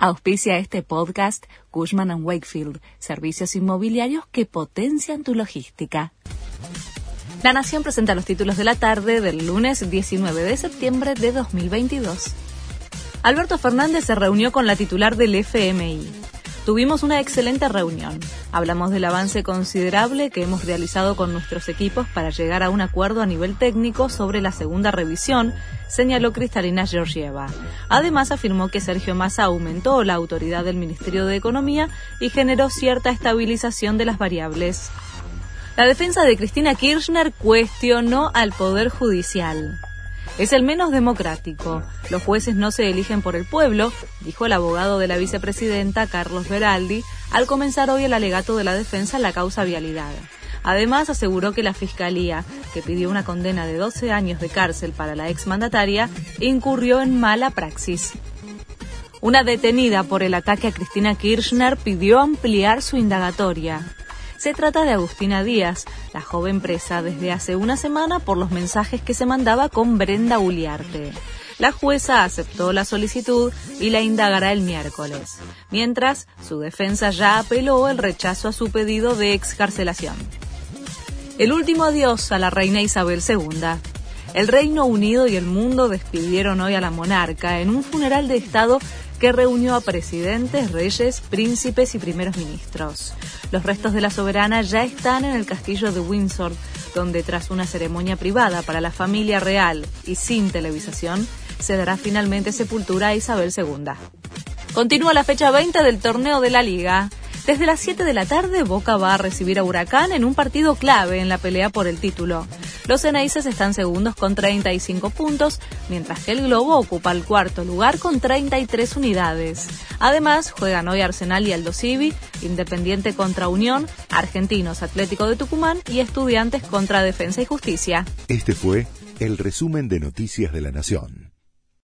Auspicia este podcast Cushman ⁇ Wakefield, servicios inmobiliarios que potencian tu logística. La Nación presenta los títulos de la tarde del lunes 19 de septiembre de 2022. Alberto Fernández se reunió con la titular del FMI. Tuvimos una excelente reunión. Hablamos del avance considerable que hemos realizado con nuestros equipos para llegar a un acuerdo a nivel técnico sobre la segunda revisión, señaló Cristalina Georgieva. Además, afirmó que Sergio Massa aumentó la autoridad del Ministerio de Economía y generó cierta estabilización de las variables. La defensa de Cristina Kirchner cuestionó al Poder Judicial. Es el menos democrático. Los jueces no se eligen por el pueblo, dijo el abogado de la vicepresidenta Carlos Beraldi al comenzar hoy el alegato de la defensa en la causa vialidad. Además, aseguró que la Fiscalía, que pidió una condena de 12 años de cárcel para la exmandataria, incurrió en mala praxis. Una detenida por el ataque a Cristina Kirchner pidió ampliar su indagatoria. Se trata de Agustina Díaz, la joven presa desde hace una semana por los mensajes que se mandaba con Brenda Uliarte. La jueza aceptó la solicitud y la indagará el miércoles, mientras su defensa ya apeló el rechazo a su pedido de excarcelación. El último adiós a la reina Isabel II. El Reino Unido y el mundo despidieron hoy a la monarca en un funeral de Estado que reunió a presidentes, reyes, príncipes y primeros ministros. Los restos de la soberana ya están en el castillo de Windsor, donde tras una ceremonia privada para la familia real y sin televisación, se dará finalmente sepultura a Isabel II. Continúa la fecha 20 del torneo de la liga. Desde las 7 de la tarde, Boca va a recibir a Huracán en un partido clave en la pelea por el título. Los Ceneices están segundos con 35 puntos, mientras que el Globo ocupa el cuarto lugar con 33 unidades. Además, juegan hoy Arsenal y Aldo Civi, Independiente contra Unión, Argentinos Atlético de Tucumán y Estudiantes contra Defensa y Justicia. Este fue el resumen de Noticias de la Nación.